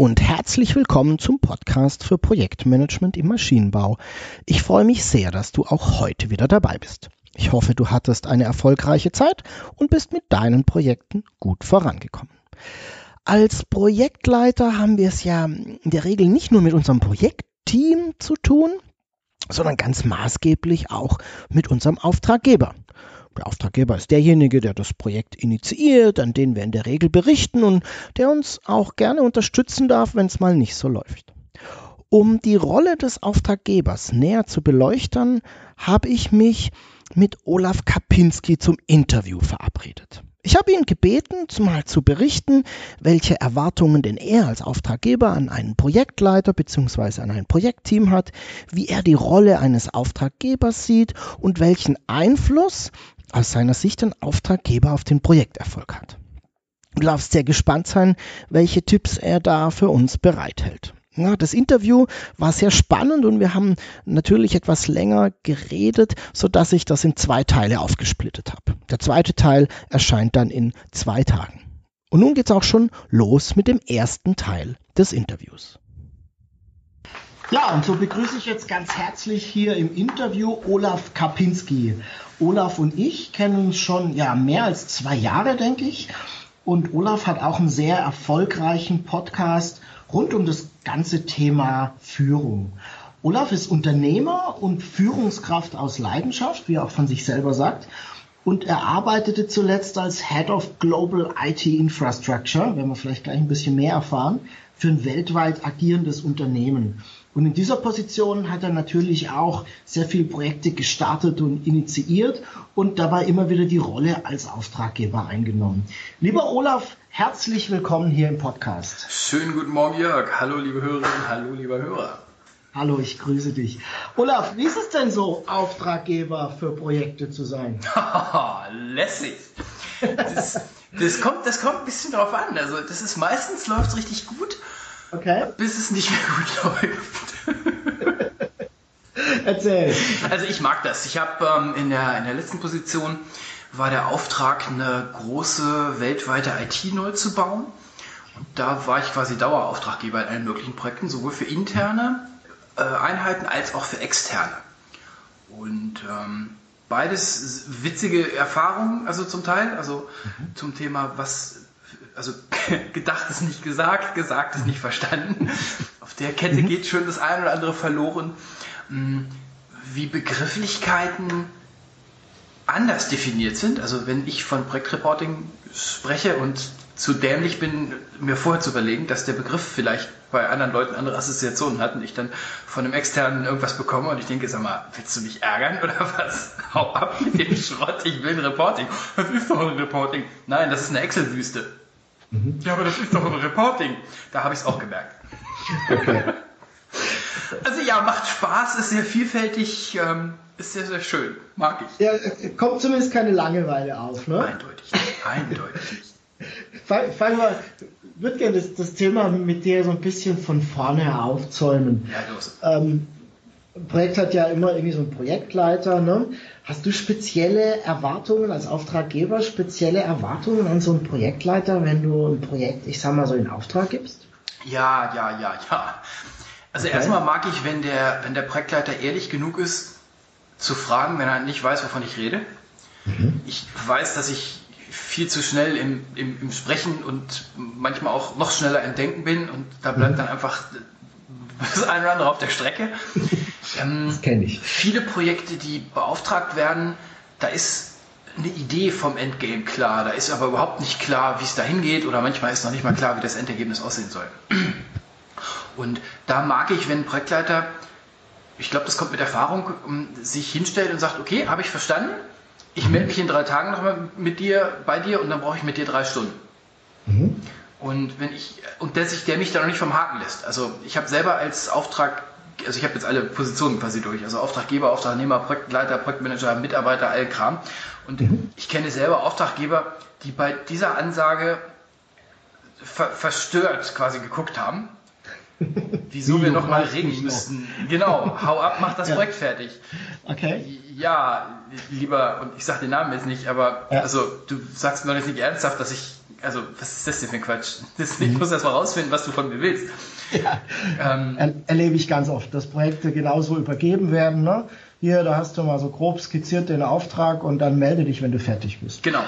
Und herzlich willkommen zum Podcast für Projektmanagement im Maschinenbau. Ich freue mich sehr, dass du auch heute wieder dabei bist. Ich hoffe, du hattest eine erfolgreiche Zeit und bist mit deinen Projekten gut vorangekommen. Als Projektleiter haben wir es ja in der Regel nicht nur mit unserem Projektteam zu tun, sondern ganz maßgeblich auch mit unserem Auftraggeber. Der Auftraggeber ist derjenige, der das Projekt initiiert, an den wir in der Regel berichten und der uns auch gerne unterstützen darf, wenn es mal nicht so läuft. Um die Rolle des Auftraggebers näher zu beleuchten, habe ich mich mit Olaf Kapinski zum Interview verabredet. Ich habe ihn gebeten, mal zu berichten, welche Erwartungen denn er als Auftraggeber an einen Projektleiter bzw. an ein Projektteam hat, wie er die Rolle eines Auftraggebers sieht und welchen Einfluss aus seiner Sicht ein Auftraggeber auf den Projekterfolg hat. Du darfst sehr gespannt sein, welche Tipps er da für uns bereithält. Ja, das Interview war sehr spannend und wir haben natürlich etwas länger geredet, sodass ich das in zwei Teile aufgesplittet habe. Der zweite Teil erscheint dann in zwei Tagen. Und nun geht es auch schon los mit dem ersten Teil des Interviews. Ja, und so begrüße ich jetzt ganz herzlich hier im Interview Olaf Kapinski. Olaf und ich kennen uns schon ja, mehr als zwei Jahre, denke ich. Und Olaf hat auch einen sehr erfolgreichen Podcast rund um das ganze Thema Führung. Olaf ist Unternehmer und Führungskraft aus Leidenschaft, wie er auch von sich selber sagt. Und er arbeitete zuletzt als Head of Global IT Infrastructure, werden wir vielleicht gleich ein bisschen mehr erfahren, für ein weltweit agierendes Unternehmen. Und in dieser Position hat er natürlich auch sehr viele Projekte gestartet und initiiert und dabei immer wieder die Rolle als Auftraggeber eingenommen. Lieber Olaf, herzlich willkommen hier im Podcast. Schönen guten Morgen, Jörg. Hallo, liebe Hörerinnen, hallo, lieber Hörer. Hallo, ich grüße dich. Olaf, wie ist es denn so, Auftraggeber für Projekte zu sein? Lässig. Das, das, kommt, das kommt ein bisschen drauf an. Also, das ist meistens läuft es richtig gut Okay. Bis es nicht mehr gut läuft. Erzähl. Also ich mag das. Ich habe ähm, in, der, in der letzten Position war der Auftrag, eine große weltweite IT neu zu bauen. Und da war ich quasi Dauerauftraggeber in allen möglichen Projekten, sowohl für interne äh, Einheiten als auch für externe. Und ähm, beides witzige Erfahrungen, also zum Teil, also mhm. zum Thema, was also gedacht ist nicht gesagt, gesagt ist nicht verstanden. Auf der Kette mhm. geht schon das eine oder andere verloren. Hm, wie Begrifflichkeiten anders definiert sind. Also wenn ich von Projektreporting spreche und zu dämlich bin, mir vorher zu überlegen, dass der Begriff vielleicht bei anderen Leuten andere Assoziationen hat und ich dann von einem externen irgendwas bekomme und ich denke, sag mal, willst du mich ärgern oder was? Hau ab mit dem Schrott, ich will ein Reporting. Was ist doch ein Reporting? Nein, das ist eine Excel-Wüste. Mhm. Ja, aber das ist doch ein Reporting. Da habe ich es auch gemerkt. Okay. Also ja, macht Spaß, ist sehr vielfältig, ähm, ist sehr, sehr schön. Mag ich. Ja, kommt zumindest keine Langeweile auf, ne? Eindeutig. Eindeutig nicht. Fang, fang mal, ich würde gerne das, das, Thema mit dir so ein bisschen von vorne aufzäumen. Ja, los. Ähm, ein Projekt hat ja immer irgendwie so einen Projektleiter. Ne? Hast du spezielle Erwartungen als Auftraggeber, spezielle Erwartungen an so einen Projektleiter, wenn du ein Projekt, ich sag mal so, in Auftrag gibst? Ja, ja, ja, ja. Also okay. erstmal mag ich, wenn der, wenn der Projektleiter ehrlich genug ist, zu fragen, wenn er nicht weiß, wovon ich rede. Mhm. Ich weiß, dass ich viel zu schnell im, im, im, Sprechen und manchmal auch noch schneller im Denken bin und da bleibt mhm. dann einfach das eine oder andere auf der Strecke. Ähm, das kenne ich. Viele Projekte, die beauftragt werden, da ist eine Idee vom Endgame klar, da ist aber überhaupt nicht klar, wie es dahin geht oder manchmal ist noch nicht mal klar, wie das Endergebnis aussehen soll. Und da mag ich, wenn ein Projektleiter, ich glaube, das kommt mit Erfahrung, sich hinstellt und sagt, okay, habe ich verstanden, ich melde mich in drei Tagen nochmal mit dir, bei dir und dann brauche ich mit dir drei Stunden. Mhm. Und wenn ich, und der sich, der mich da noch nicht vom Haken lässt. Also ich habe selber als Auftrag, also ich habe jetzt alle Positionen quasi durch, also Auftraggeber, Auftragnehmer, Projektleiter, Projektmanager, Mitarbeiter, all Kram. Und mhm. ich kenne selber Auftraggeber, die bei dieser Ansage ver verstört quasi geguckt haben. Wieso wir nochmal reden müssten. Genau, hau ab, mach das ja. Projekt fertig. Okay. Ja, lieber, und ich sag den Namen jetzt nicht, aber ja. also du sagst mir doch jetzt nicht ernsthaft, dass ich also was ist das denn für ein Quatsch? Das, ich mhm. muss erst mal rausfinden, was du von mir willst. Ja, ähm, er, erlebe ich ganz oft, dass Projekte genauso übergeben werden. Ne? Hier, da hast du mal so grob skizziert den Auftrag und dann melde dich, wenn du fertig bist. Genau.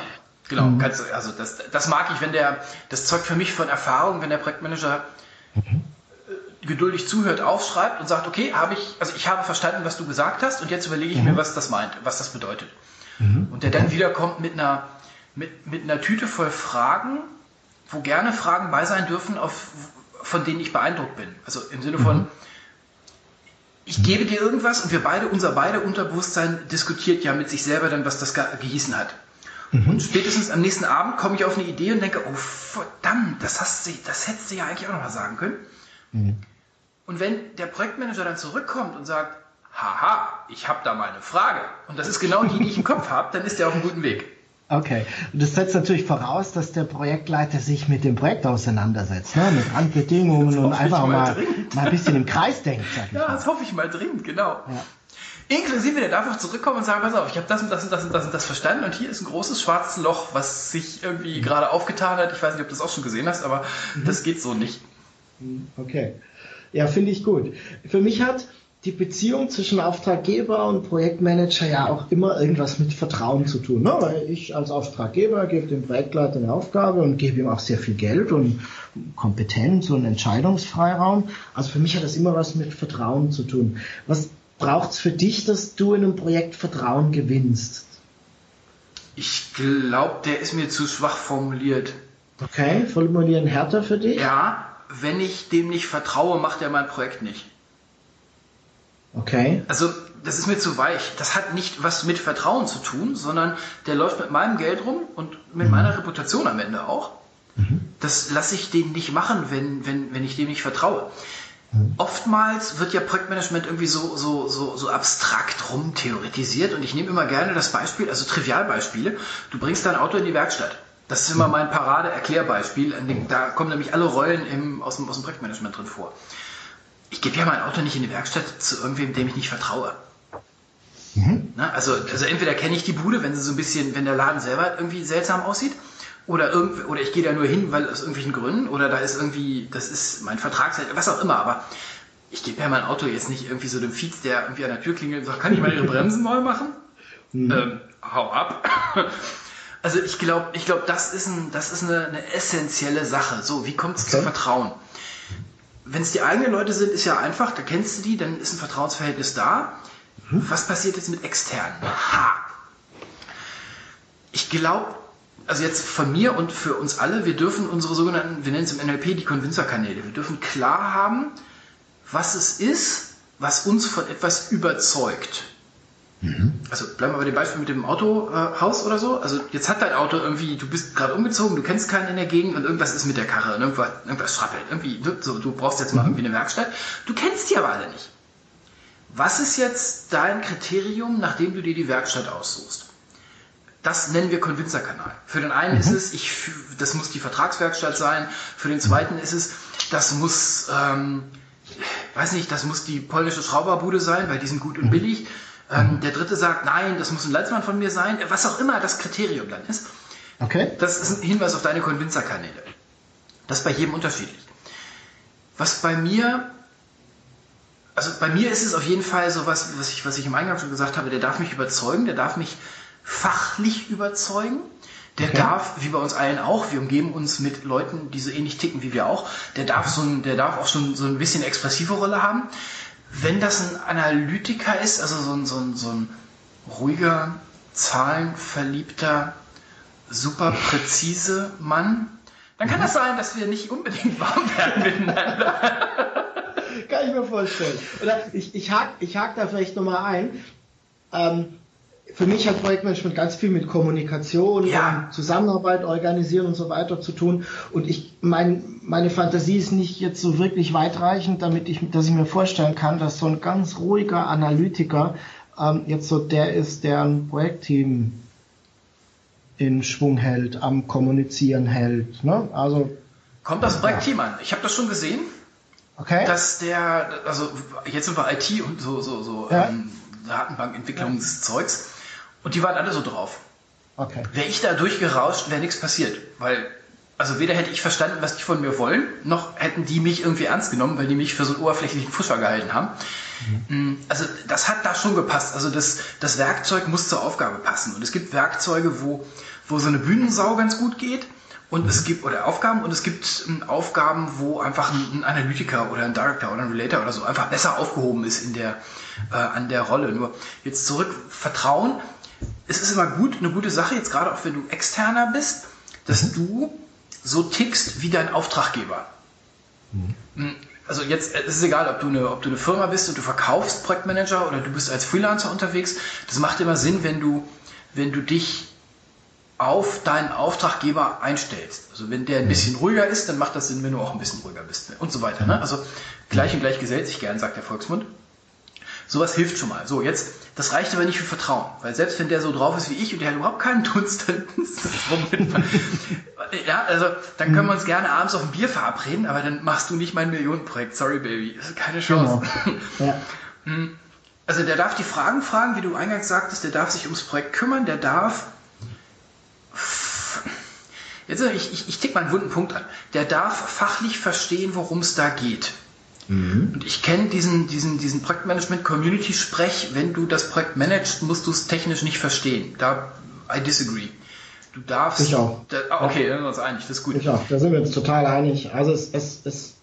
Genau, mhm. kannst, also das, das mag ich, wenn der, das zeugt für mich von Erfahrung, wenn der Projektmanager mhm. Geduldig zuhört, aufschreibt und sagt, okay, habe ich, also ich habe verstanden, was du gesagt hast und jetzt überlege ich mhm. mir, was das meint, was das bedeutet. Mhm. Und der dann wiederkommt mit einer, mit, mit einer Tüte voll Fragen, wo gerne Fragen bei sein dürfen, auf, von denen ich beeindruckt bin. Also im Sinne von, mhm. ich gebe dir irgendwas und wir beide, unser beide Unterbewusstsein diskutiert ja mit sich selber dann, was das gehießen hat. Mhm. Und spätestens am nächsten Abend komme ich auf eine Idee und denke, oh verdammt, das, hast du, das hättest du ja eigentlich auch noch mal sagen können. Und wenn der Projektmanager dann zurückkommt und sagt, haha, ich habe da mal eine Frage und das ist genau die, die ich im Kopf habe, dann ist er auf einem guten Weg. Okay. Und das setzt natürlich voraus, dass der Projektleiter sich mit dem Projekt auseinandersetzt, ne? mit Randbedingungen und einfach mal, mal, ein bisschen im Kreis denkt. Ja, das hoffe ich mal dringend, genau. Ja. Inklusive, der darf auch zurückkommen und sagen, pass auf, ich habe das und das und das und das und das verstanden und hier ist ein großes schwarzes Loch, was sich irgendwie mhm. gerade aufgetan hat. Ich weiß nicht, ob du das auch schon gesehen hast, aber mhm. das geht so nicht. Mhm. Okay. Ja, finde ich gut. Für mich hat die Beziehung zwischen Auftraggeber und Projektmanager ja auch immer irgendwas mit Vertrauen zu tun. Ne? Weil ich als Auftraggeber gebe dem Projektleiter eine Aufgabe und gebe ihm auch sehr viel Geld und Kompetenz und Entscheidungsfreiraum. Also für mich hat das immer was mit Vertrauen zu tun. Was braucht es für dich, dass du in einem Projekt Vertrauen gewinnst? Ich glaube, der ist mir zu schwach formuliert. Okay, formulieren härter für dich? Ja, wenn ich dem nicht vertraue, macht er mein Projekt nicht. Okay. Also, das ist mir zu weich. Das hat nicht was mit Vertrauen zu tun, sondern der läuft mit meinem Geld rum und mit mhm. meiner Reputation am Ende auch. Mhm. Das lasse ich dem nicht machen, wenn, wenn, wenn ich dem nicht vertraue. Mhm. Oftmals wird ja Projektmanagement irgendwie so, so, so, so abstrakt rumtheoretisiert und ich nehme immer gerne das Beispiel, also Trivialbeispiele. Du bringst dein Auto in die Werkstatt. Das ist immer mein Parade-Erklärbeispiel. Da kommen nämlich alle Rollen im, aus, dem, aus dem Projektmanagement drin vor ich gebe ja mein Auto nicht in die Werkstatt zu irgendwem, dem ich nicht vertraue. Mhm. Na, also, also entweder kenne ich die Bude, wenn sie so ein bisschen, wenn der Laden selber irgendwie seltsam aussieht, oder irgendwie, oder ich gehe da nur hin, weil aus irgendwelchen Gründen, oder da ist irgendwie, das ist mein Vertrag, was auch immer, aber ich gebe ja mein Auto jetzt nicht irgendwie so dem Fietz, der irgendwie an der Tür klingelt und sagt, kann ich mal Ihre Bremsen neu machen? Mhm. Ähm, hau ab. Also ich glaube, ich glaube, das ist, ein, das ist eine, eine essentielle Sache. So, wie kommt es okay. zu Vertrauen? wenn es die eigenen Leute sind, ist ja einfach, da kennst du die, dann ist ein Vertrauensverhältnis da. Mhm. Was passiert jetzt mit externen? Ha! Ich glaube, also jetzt von mir und für uns alle, wir dürfen unsere sogenannten, wir nennen es im NLP die Convincer-Kanäle, wir dürfen klar haben, was es ist, was uns von etwas überzeugt. Mhm. Also bleiben wir bei dem Beispiel mit dem Autohaus äh, oder so. Also jetzt hat dein Auto irgendwie, du bist gerade umgezogen, du kennst keinen in der Gegend und irgendwas ist mit der Karre, irgendwas, irgendwas schrappelt. Irgendwie, so, du brauchst jetzt mal mhm. irgendwie eine Werkstatt. Du kennst die aber alle nicht. Was ist jetzt dein Kriterium, nachdem du dir die Werkstatt aussuchst? Das nennen wir Convincer-Kanal. Für den einen mhm. ist es, ich, das muss die Vertragswerkstatt sein. Für den zweiten ist es, das muss, ähm, weiß nicht, das muss die polnische Schrauberbude sein, weil die sind gut und mhm. billig. Ähm, der dritte sagt, nein, das muss ein Landsmann von mir sein, was auch immer das Kriterium dann ist. Okay. Das ist ein Hinweis auf deine Convincer-Kanäle. Das ist bei jedem unterschiedlich. Was bei mir, also bei mir ist es auf jeden Fall so was, was ich, was ich im Eingang schon gesagt habe, der darf mich überzeugen, der darf mich fachlich überzeugen. Der okay. darf, wie bei uns allen auch, wir umgeben uns mit Leuten, die so ähnlich ticken wie wir auch, der darf so ein, der darf auch schon so ein bisschen expressive Rolle haben. Wenn das ein Analytiker ist, also so ein, so ein, so ein ruhiger, zahlenverliebter, super präzise Mann, dann kann mhm. das sein, dass wir nicht unbedingt warm werden miteinander. kann ich mir vorstellen. Oder ich, ich hake ich hak da vielleicht nochmal ein. Ähm, für mich hat Projektmanagement ganz viel mit Kommunikation Ja. Zusammenarbeit organisieren und so weiter zu tun. Und ich, mein, meine Fantasie ist nicht jetzt so wirklich weitreichend, damit ich, dass ich mir vorstellen kann, dass so ein ganz ruhiger Analytiker ähm, jetzt so der ist, der ein Projektteam in Schwung hält, am Kommunizieren hält. Ne? Also, Kommt das Projektteam an. Ich habe das schon gesehen, okay. dass der, also jetzt sind wir IT und so, so, so Ja. ähm, Datenbankentwicklungszeugs und die waren alle so drauf. okay. Wäre ich da durchgerauscht, wäre nichts passiert. Weil, also weder hätte ich verstanden, was die von mir wollen, noch hätten die mich irgendwie ernst genommen, weil die mich für so einen oberflächlichen Fuscher gehalten haben. Mm, Also das hat da schon gepasst. Also das, das Werkzeug muss zur Aufgabe passen. Und es gibt Werkzeuge, wo, wo so eine Bühnensau ganz gut geht. Und es gibt, oder Aufgaben, und es gibt ähm, Aufgaben, wo einfach ein, ein Analytiker oder ein Director oder ein Relator oder so einfach besser aufgehoben ist in der, äh, an der Rolle. Nur jetzt zurück, Vertrauen es ist immer gut, eine gute Sache, jetzt gerade auch wenn du externer bist, dass du so tickst wie dein Auftraggeber. Mm, Also jetzt es ist egal, ob du, eine, ob du eine Firma bist und du verkaufst Projektmanager oder du bist als Freelancer unterwegs. Das macht immer Sinn, wenn du, wenn du dich auf deinen Auftraggeber einstellst. Also wenn der ein bisschen ruhiger ist, dann macht das Sinn, wenn du auch ein bisschen ruhiger bist und so weiter. Ne? Also gleich und gleich gesellt sich gern, sagt der Volksmund. Sowas hilft schon mal. So, jetzt, das reicht aber nicht für Vertrauen. Weil selbst wenn der so drauf ist wie ich und der hat überhaupt keinen Dunst, dann ist das Moment. Ja, also, dann können wir uns gerne abends auf ein Bier verabreden, aber dann machst du nicht mein Millionenprojekt. Sorry, Baby. Das ist keine Chance. Genau. Ja. Also, der darf die Fragen fragen, wie du eingangs sagtest, der darf sich ums Projekt kümmern, der darf. Jetzt, ich, ich, ich tick mal einen wunden Punkt an. Der darf fachlich verstehen, worum es da geht. Und ich kenne diesen, diesen, diesen Projektmanagement-Community-Sprech, wenn du das Projekt managst, musst du es technisch nicht verstehen. Da, I disagree. Du darfst. Ich auch. Da, ah, okay, dann sind wir uns einig, das ist gut. Ich auch, da sind wir uns total einig. Also es, es, es,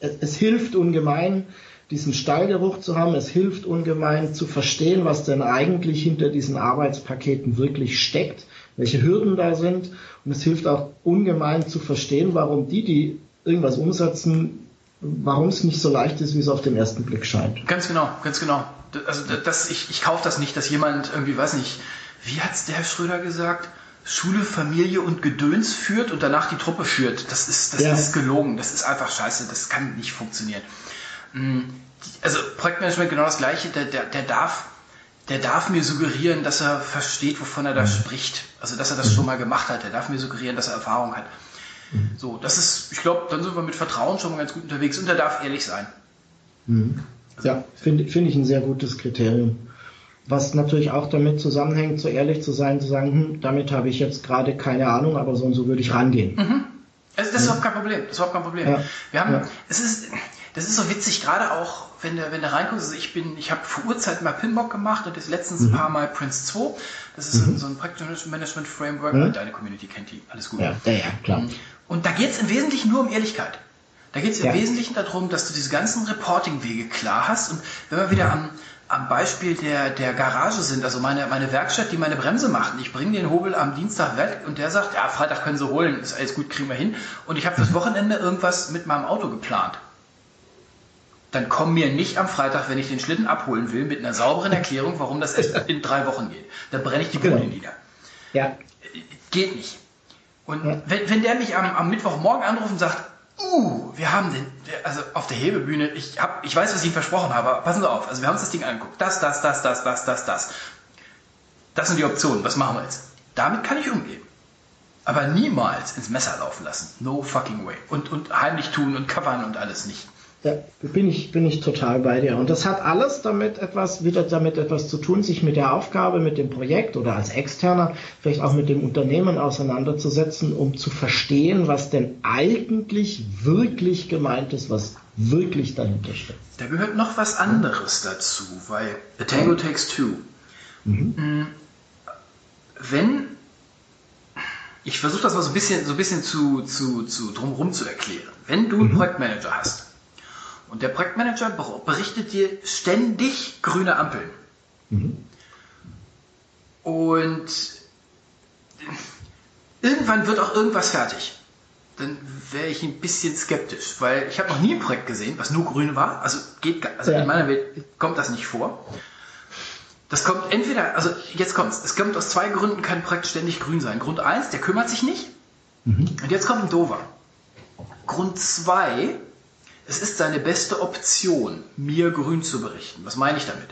es, es hilft ungemein, diesen Stallgeruch zu haben. Es hilft ungemein zu verstehen, was denn eigentlich hinter diesen Arbeitspaketen wirklich steckt, welche Hürden da sind. Und es hilft auch ungemein zu verstehen, warum die, die irgendwas umsetzen, warum es nicht so leicht ist, wie es auf den ersten Blick scheint. Ganz genau, ganz genau. Also das, ich, ich kaufe das nicht, dass jemand irgendwie, weiß nicht, wie hat's der Herr Schröder gesagt? Schule, Familie und Gedöns führt und danach die Truppe führt. Das ist, das Ja. ist gelogen. Das ist einfach scheiße. Das kann nicht funktionieren. Die- Also Projektmanagement genau das gleiche. Der, der, der darf, der darf mir suggerieren, dass er versteht, wovon er da spricht. Also dass er das schon mal gemacht hat. Der darf mir suggerieren, dass er Erfahrung hat. So, das ist, ich glaube, dann sind wir mit Vertrauen schon mal ganz gut unterwegs und er darf ehrlich sein. Ja, finde finde ich ein sehr gutes Kriterium. Was natürlich auch damit zusammenhängt, so ehrlich zu sein, zu sagen, hm, damit habe ich jetzt gerade keine Ahnung, aber so und so würde ich rangehen. Also das ist überhaupt kein Problem. Das ist überhaupt kein Problem. Ja. Wir haben, Ja. es ist, das ist so witzig, gerade auch, wenn du, wenn du reinguckst. Also ich bin, ich habe vor Urzeit mal Pinbock gemacht und jetzt letztens ein paar Mal Prince 2. Das ist so, so ein Projektmanagement Framework. Mhm. Deine Community kennt die. Alles gut. Ja, ja, ja klar. Und da geht es im Wesentlichen nur um Ehrlichkeit. Da geht es im Ja. Wesentlichen darum, dass du diese ganzen Reporting-Wege klar hast. Und wenn wir wieder am, am Beispiel der, der Garage sind, also meine, meine Werkstatt, die meine Bremse macht, und ich bringe den Hobel am Dienstag weg und der sagt, ja, Freitag können Sie holen, ist alles gut, kriegen wir hin. Und ich habe fürs Wochenende irgendwas mit meinem Auto geplant. Dann komm mir nicht am Freitag, wenn ich den Schlitten abholen will, mit einer sauberen Erklärung, warum das erst in drei Wochen geht. Dann brenne ich die Bude Genau. nieder. Ja, Geht nicht. Und Ja. wenn, wenn der mich am, am Mittwochmorgen anruft und sagt, uh, wir haben den, also auf der Hebebühne, ich, hab, ich weiß, was ich ihm versprochen habe, passen Sie auf, also wir haben uns das Ding angeguckt, das, das, das, das, das, das, das. Das sind die Optionen, was machen wir jetzt? Damit kann ich umgehen. Aber niemals ins Messer laufen lassen. No fucking way. Und, und heimlich tun und covern und alles nicht. Ja, bin ich, bin ich total bei dir. Und das hat alles damit etwas, wieder damit etwas zu tun, sich mit der Aufgabe, mit dem Projekt oder als Externer vielleicht auch mit dem Unternehmen auseinanderzusetzen, um zu verstehen, was denn eigentlich wirklich gemeint ist, was wirklich dahinter steckt. Da gehört noch was anderes dazu, weil A Tango Takes Two. Mm, Wenn ich versuche das mal so ein bisschen, so ein bisschen zu, zu, zu drumherum zu erklären. Wenn du einen Projektmanager hast und der Projektmanager ber- berichtet dir ständig grüne Ampeln und irgendwann wird auch irgendwas fertig dann wäre ich ein bisschen skeptisch, weil ich habe noch nie ein Projekt gesehen, was nur grün war. Also geht, also Ja. in meiner Welt kommt das nicht vor. Das kommt entweder, also jetzt kommt's, es kommt aus zwei Gründen, kann ein Projekt ständig grün sein. Grund eins, der kümmert sich nicht. Mhm. Und jetzt kommt ein Dover. Grund zwei, es ist seine beste Option, mir grün zu berichten. Was meine ich damit?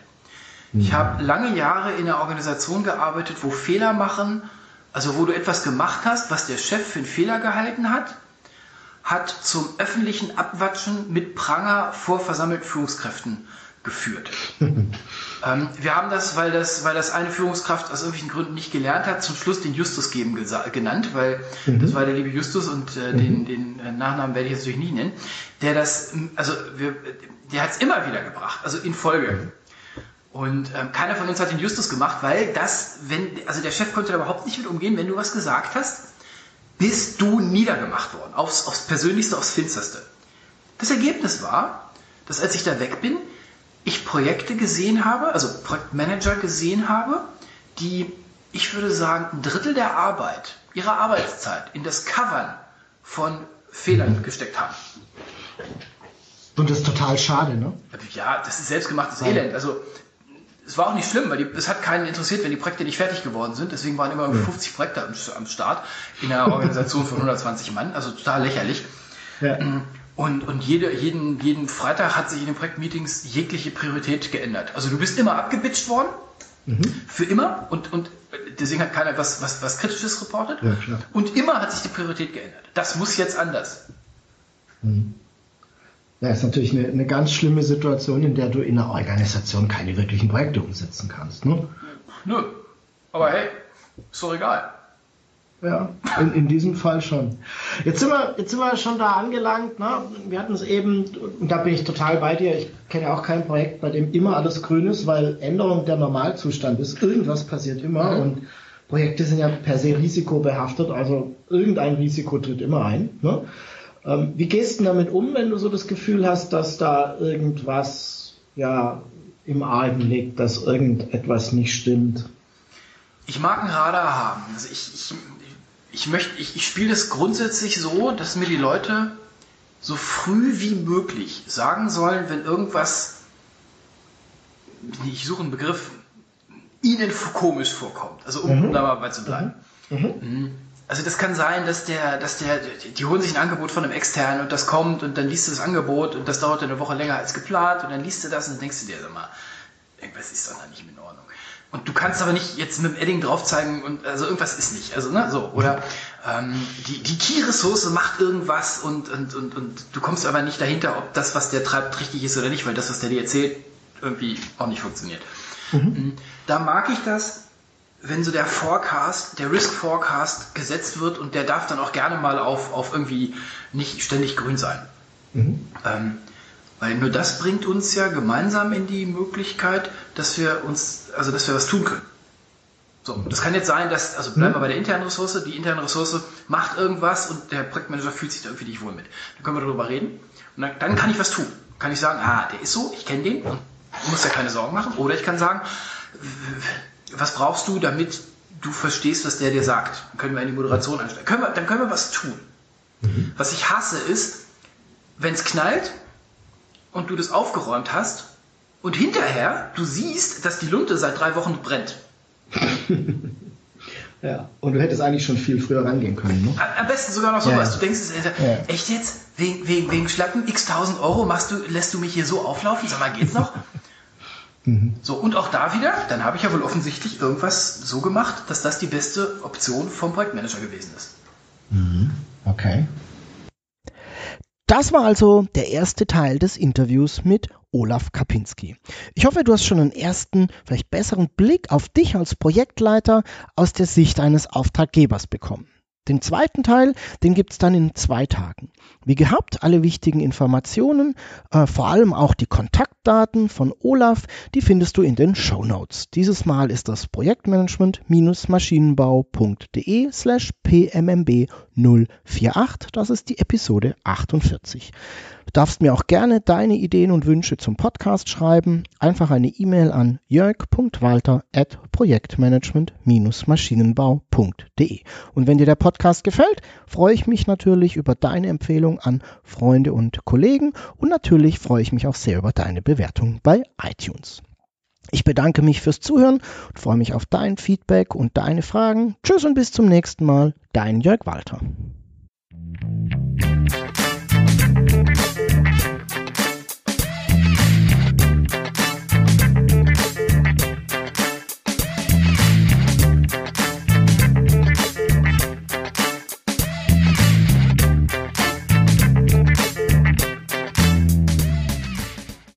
Ich habe lange Jahre in einer Organisation gearbeitet, wo Fehler machen, also wo du etwas gemacht hast, was der Chef für einen Fehler gehalten hat, hat zum öffentlichen Abwatschen mit Pranger vor versammelten Führungskräften geführt. ähm, wir haben das, weil das, weil das eine Führungskraft aus irgendwelchen Gründen nicht gelernt hat, zum Schluss den Justus geben genannt, weil mhm. das war der liebe Justus und äh, mhm. den, den äh, Nachnamen werde ich jetzt natürlich nie nennen, der das, also wir, der hat es immer wieder gebracht, also in Folge. Und ähm, keiner von uns hat den Justus gemacht, weil das, wenn, also der Chef konnte da überhaupt nicht mit umgehen, wenn du was gesagt hast, bist du niedergemacht worden, aufs, aufs Persönlichste, aufs Finsterste. Das Ergebnis war, dass als ich da weg bin, ich Projekte gesehen habe, also Projektmanager gesehen habe, die, ich würde sagen, ein Drittel der Arbeit, ihrer Arbeitszeit in das Covern von Fehlern gesteckt haben. Und das ist total schade, ne? Ja, das ist selbstgemachtes ja. Elend. Also, es war auch nicht schlimm, weil die, es hat keinen interessiert, wenn die Projekte nicht fertig geworden sind. Deswegen waren immer ja. 50 Projekte am, am Start in einer Organisation von 120 Mann. Also total lächerlich. Ja. Und, und jede, jeden, jeden Freitag hat sich in den Projektmeetings jegliche Priorität geändert. Also du bist immer abgebitcht worden, mhm. für immer, und, und deswegen hat keiner was, was, was Kritisches reportet. Ja, und immer hat sich die Priorität geändert. Das muss jetzt anders. Mhm. Das ist natürlich eine, eine ganz schlimme Situation, in der du in einer Organisation keine wirklichen Projekte umsetzen kannst. Ne? Nö. Aber hey, ist doch egal. Ja, in, in diesem Fall schon. Jetzt sind wir, jetzt sind wir schon da angelangt. Ne? Wir hatten es eben, und da bin ich total bei dir. Ich kenne auch kein Projekt, bei dem immer alles grün ist, weil Änderung der Normalzustand ist. Irgendwas passiert immer mhm. und Projekte sind ja per se risikobehaftet, also irgendein Risiko tritt immer ein. Ne? Ähm, wie gehst du damit um, wenn du so das Gefühl hast, dass da irgendwas ja im Argen liegt, dass irgendetwas nicht stimmt? Ich mag einen Radar haben. Also ich, ich ich möchte, ich, ich spiele das grundsätzlich so, dass mir die Leute so früh wie möglich sagen sollen, wenn irgendwas, ich suche einen Begriff, ihnen komisch vorkommt. Also um mhm. dabei zu bleiben. Mhm. mhm. Mhm. Also das kann sein, dass der, dass der, die holen sich ein Angebot von einem externen und das kommt und dann liest du das Angebot und das dauert eine Woche länger als geplant und dann liest du das und dann denkst du dir, sag mal, irgendwas ist doch da nicht in Ordnung. Und du kannst aber nicht jetzt mit dem Edding drauf zeigen und also irgendwas ist nicht. Also, ne, so. Oder ähm, die, die Key-Ressource macht irgendwas und, und, und, und du kommst aber nicht dahinter, ob das, was der treibt, richtig ist oder nicht, weil das, was der dir erzählt, irgendwie auch nicht funktioniert. Mhm. mhm. Da mag ich das, wenn so der Forecast, der Risk Forecast gesetzt wird und der darf dann auch gerne mal auf, auf irgendwie nicht ständig grün sein. Mhm. Ähm, weil nur das bringt uns ja gemeinsam in die Möglichkeit, dass wir uns, also dass wir was tun können. So, das kann jetzt sein, dass, also bleiben wir bei der internen Ressource, die interne Ressource macht irgendwas und der Projektmanager fühlt sich da irgendwie nicht wohl mit. Dann können wir darüber reden und dann, dann kann ich was tun. Kann ich sagen, ah, der ist so, ich kenne den und muss ja keine Sorgen machen. Oder ich kann sagen, was brauchst du, damit du verstehst, was der dir sagt? Dann können wir in die Moderation einstellen. Können wir, dann können wir was tun. Mhm. Was ich hasse ist, wenn es knallt und du das aufgeräumt hast und hinterher du siehst, dass die Lunte seit drei Wochen brennt. ja, und du hättest eigentlich schon viel früher rangehen können. Ne? Am besten sogar noch sowas. Ja. Du denkst, ja. echt jetzt? Wegen, wegen, wegen Schlappen x tausend Euro machst du, lässt du mich hier so auflaufen? Sag mal, geht's noch? Mhm. So, und auch da wieder, dann habe ich ja wohl offensichtlich irgendwas so gemacht, dass das die beste Option vom Projektmanager gewesen ist. Mhm. Okay. Das war also der erste Teil des Interviews mit Olaf Kapinski. Ich hoffe, du hast schon einen ersten, vielleicht besseren Blick auf dich als Projektleiter aus der Sicht eines Auftraggebers bekommen. Den zweiten Teil, den gibt es dann in zwei Tagen. Wie gehabt, alle wichtigen Informationen, äh, vor allem auch die Kontaktdaten von Olaf, die findest du in den Show Notes. Dieses Mal ist das Projektmanagement-maschinenbau.de slash pmmb 048. Das ist die Episode 48. Du darfst mir auch gerne deine Ideen und Wünsche zum Podcast schreiben. Einfach eine E-Mail an jörg.walter.projektmanagement-maschinenbau.de. Und wenn dir der Podcast gefällt, freue ich mich natürlich über deine Empfehlung an Freunde und Kollegen und natürlich freue ich mich auch sehr über deine Bewertung bei iTunes. Ich bedanke mich fürs Zuhören und freue mich auf dein Feedback und deine Fragen. Tschüss und bis zum nächsten Mal. Dein Jörg Walter.